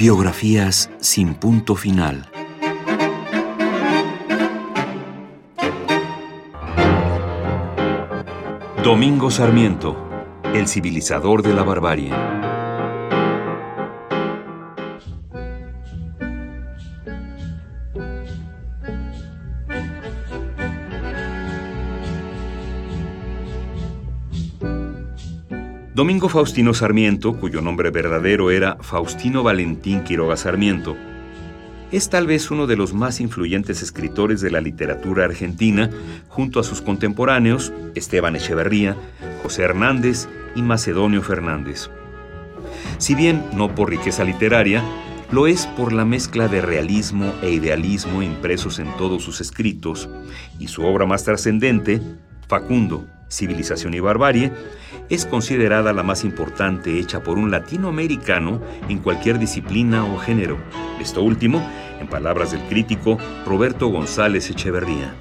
Biografías sin punto final. Domingo Sarmiento, el civilizador de la barbarie. Domingo Faustino Sarmiento, cuyo nombre verdadero era Faustino Valentín Quiroga Sarmiento, es tal vez uno de los más influyentes escritores de la literatura argentina, junto a sus contemporáneos Esteban Echeverría, José Hernández y Macedonio Fernández. Si bien no por riqueza literaria, lo es por la mezcla de realismo e idealismo impresos en todos sus escritos, y su obra más trascendente, Facundo, Civilización y Barbarie, es considerada la más importante hecha por un latinoamericano en cualquier disciplina o género. Esto último, en palabras del crítico Roberto González Echeverría.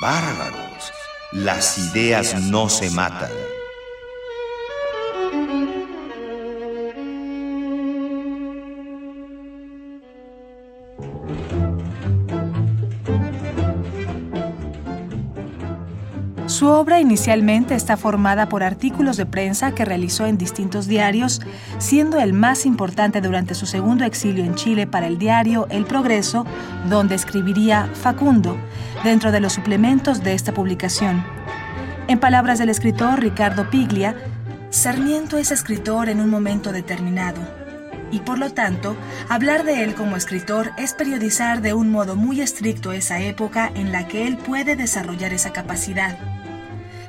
Bárbaros, las ideas no se matan. Su obra inicialmente está formada por artículos de prensa que realizó en distintos diarios, siendo el más importante durante su segundo exilio en Chile para el diario El Progreso, donde escribiría Facundo, dentro de los suplementos de esta publicación. En palabras del escritor Ricardo Piglia, Sarmiento es escritor en un momento determinado, y por lo tanto, hablar de él como escritor es periodizar de un modo muy estricto esa época en la que él puede desarrollar esa capacidad.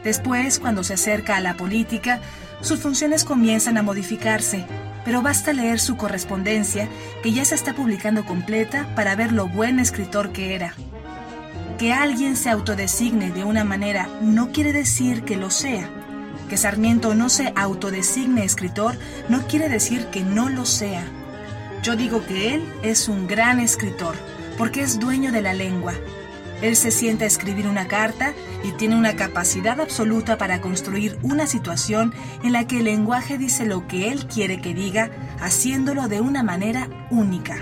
Después, cuando se acerca a la política, sus funciones comienzan a modificarse, pero basta leer su correspondencia, que ya se está publicando completa, para ver lo buen escritor que era. Que alguien se autodesigne de una manera no quiere decir que lo sea. Que Sarmiento no se autodesigne escritor no quiere decir que no lo sea. Yo digo que él es un gran escritor, porque es dueño de la lengua, él se sienta a escribir una carta y tiene una capacidad absoluta para construir una situación en la que el lenguaje dice lo que él quiere que diga, haciéndolo de una manera única.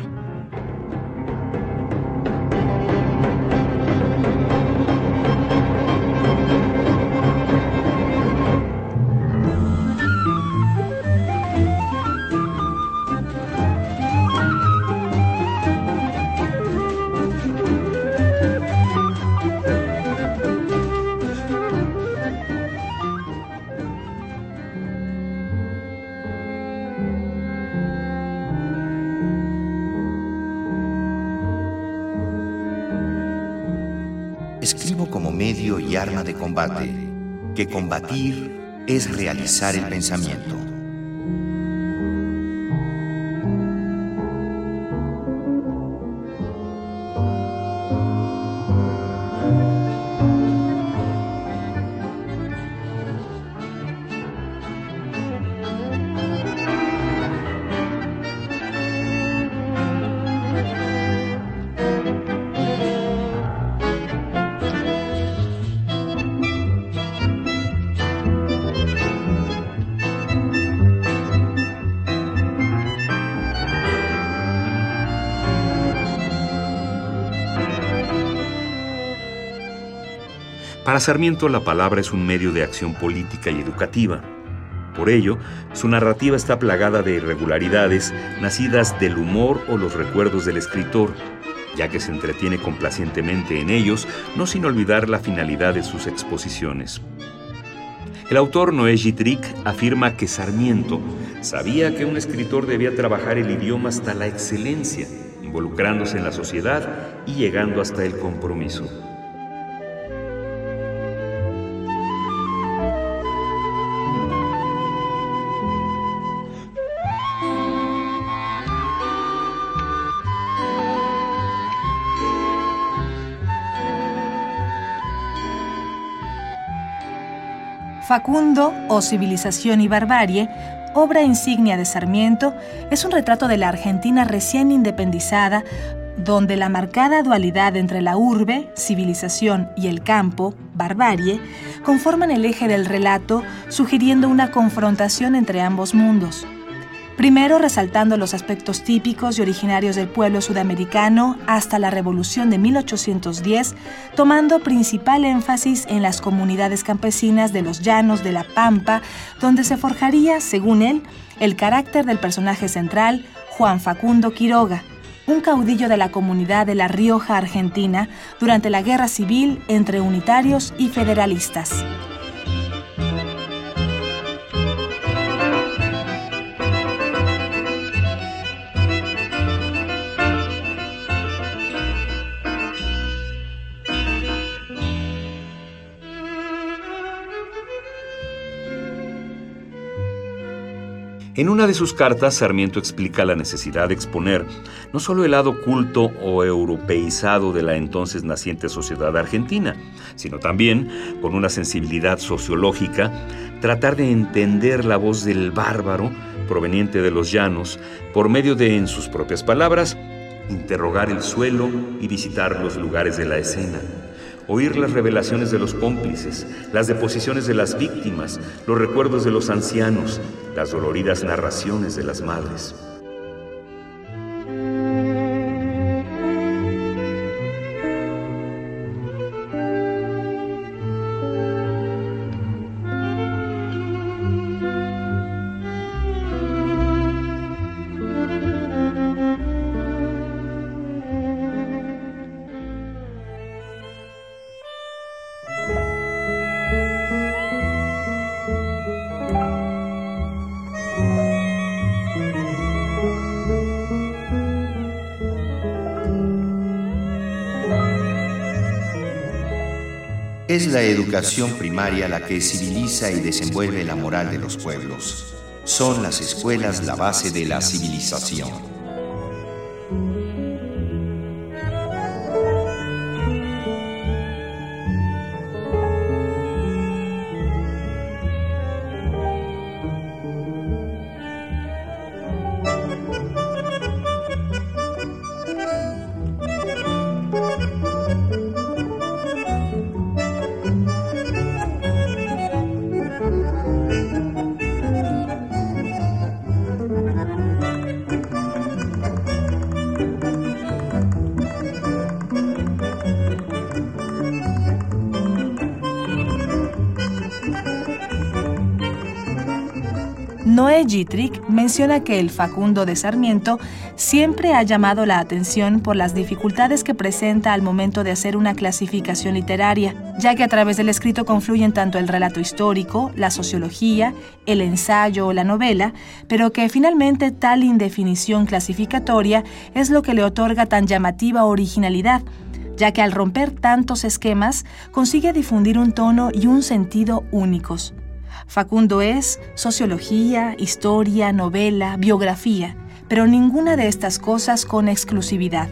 De combate, que combatir es realizar el pensamiento. Para Sarmiento la palabra es un medio de acción política y educativa. Por ello, su narrativa está plagada de irregularidades nacidas del humor o los recuerdos del escritor, ya que se entretiene complacientemente en ellos, no sin olvidar la finalidad de sus exposiciones. El autor Noé Gitric afirma que Sarmiento sabía que un escritor debía trabajar el idioma hasta la excelencia, involucrándose en la sociedad y llegando hasta el compromiso. Facundo o Civilización y Barbarie, obra insignia de Sarmiento, es un retrato de la Argentina recién independizada, donde la marcada dualidad entre la urbe, civilización, y el campo, barbarie, conforman el eje del relato, sugiriendo una confrontación entre ambos mundos. Primero resaltando los aspectos típicos y originarios del pueblo sudamericano hasta la Revolución de 1810, tomando principal énfasis en las comunidades campesinas de los llanos de la Pampa, donde se forjaría, según él, el carácter del personaje central, Juan Facundo Quiroga, un caudillo de la comunidad de La Rioja, Argentina, durante la Guerra Civil entre unitarios y federalistas. En una de sus cartas, Sarmiento explica la necesidad de exponer no solo el lado culto o europeizado de la entonces naciente sociedad argentina, sino también, con una sensibilidad sociológica, tratar de entender la voz del bárbaro proveniente de los llanos por medio de, en sus propias palabras, interrogar el suelo y visitar los lugares de la escena oír las revelaciones de los cómplices, las deposiciones de las víctimas, los recuerdos de los ancianos, las doloridas narraciones de las madres. Es la educación primaria la que civiliza y desenvuelve la moral de los pueblos. Son las escuelas la base de la civilización. Gitrick menciona que el Facundo de Sarmiento siempre ha llamado la atención por las dificultades que presenta al momento de hacer una clasificación literaria, ya que a través del escrito confluyen tanto el relato histórico, la sociología, el ensayo o la novela, pero que finalmente tal indefinición clasificatoria es lo que le otorga tan llamativa originalidad ya que al romper tantos esquemas consigue difundir un tono y un sentido únicos. Facundo es sociología, historia, novela, biografía, pero ninguna de estas cosas con exclusividad.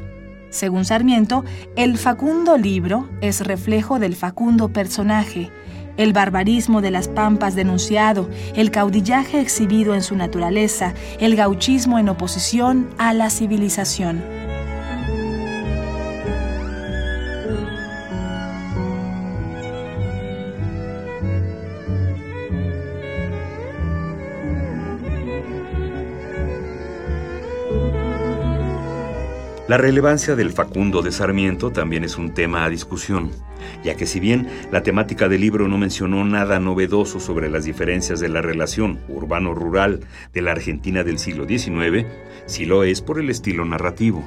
Según Sarmiento, el Facundo libro es reflejo del Facundo personaje, el barbarismo de las pampas denunciado, el caudillaje exhibido en su naturaleza, el gauchismo en oposición a la civilización. La relevancia del Facundo de Sarmiento también es un tema a discusión, ya que si bien la temática del libro no mencionó nada novedoso sobre las diferencias de la relación urbano-rural de la Argentina del siglo XIX, sí lo es por el estilo narrativo.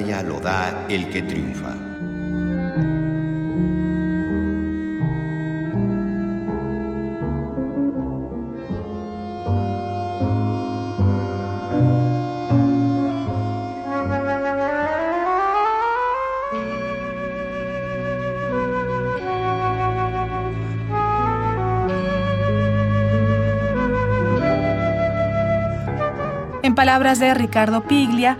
lo da el que triunfa. En palabras de Ricardo Piglia,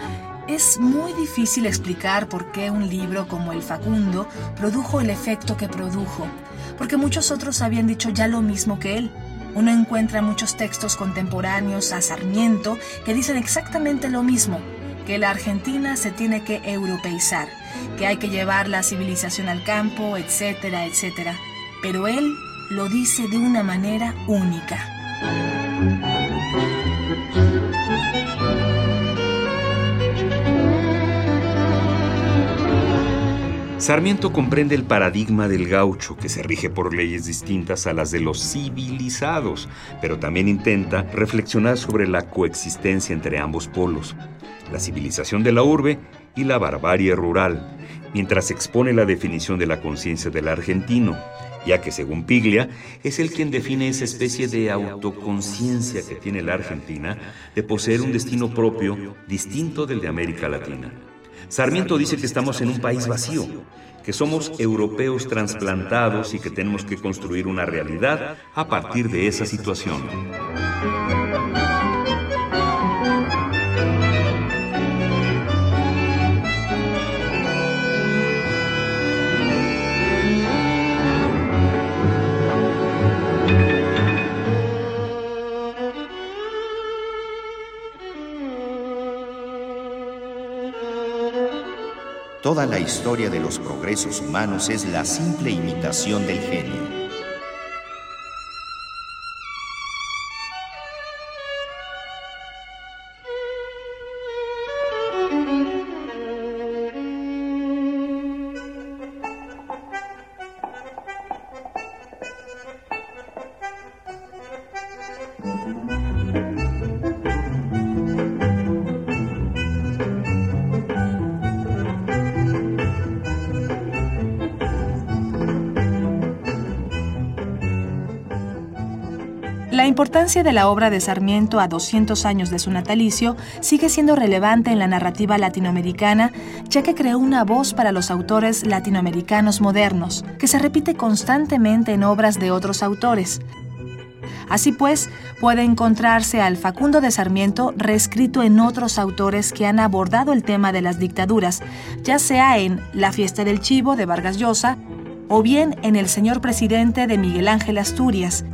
es muy difícil explicar por qué un libro como El Facundo produjo el efecto que produjo, porque muchos otros habían dicho ya lo mismo que él. Uno encuentra muchos textos contemporáneos a Sarmiento que dicen exactamente lo mismo, que la Argentina se tiene que europeizar, que hay que llevar la civilización al campo, etcétera, etcétera. Pero él lo dice de una manera única. Sarmiento comprende el paradigma del gaucho, que se rige por leyes distintas a las de los civilizados, pero también intenta reflexionar sobre la coexistencia entre ambos polos, la civilización de la urbe y la barbarie rural, mientras expone la definición de la conciencia del argentino, ya que según Piglia es el quien define esa especie de autoconciencia que tiene la Argentina de poseer un destino propio distinto del de América Latina. Sarmiento dice que estamos en un país vacío, que somos europeos trasplantados y que tenemos que construir una realidad a partir de esa situación. Toda la historia de los progresos humanos es la simple imitación del genio. Importancia de la obra de Sarmiento a 200 años de su natalicio sigue siendo relevante en la narrativa latinoamericana, ya que creó una voz para los autores latinoamericanos modernos, que se repite constantemente en obras de otros autores. Así pues, puede encontrarse al Facundo de Sarmiento reescrito en otros autores que han abordado el tema de las dictaduras, ya sea en La fiesta del chivo de Vargas Llosa o bien en El señor presidente de Miguel Ángel Asturias,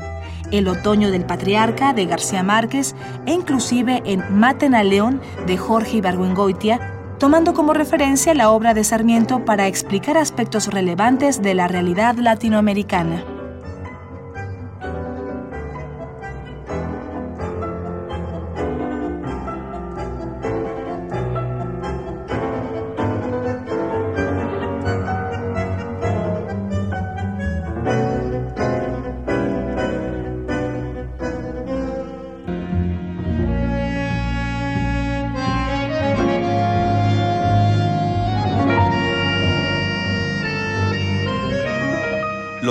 el otoño del patriarca de García Márquez e inclusive en Maten a León de Jorge Ibargüengoitia, tomando como referencia la obra de Sarmiento para explicar aspectos relevantes de la realidad latinoamericana.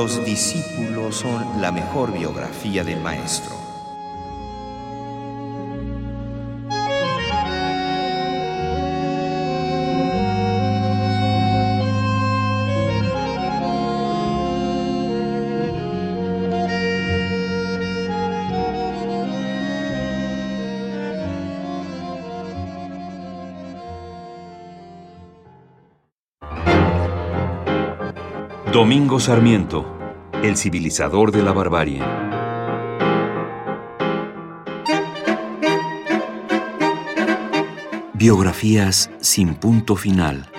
Los discípulos son la mejor biografía del maestro. Domingo Sarmiento, el civilizador de la barbarie. Biografías sin punto final.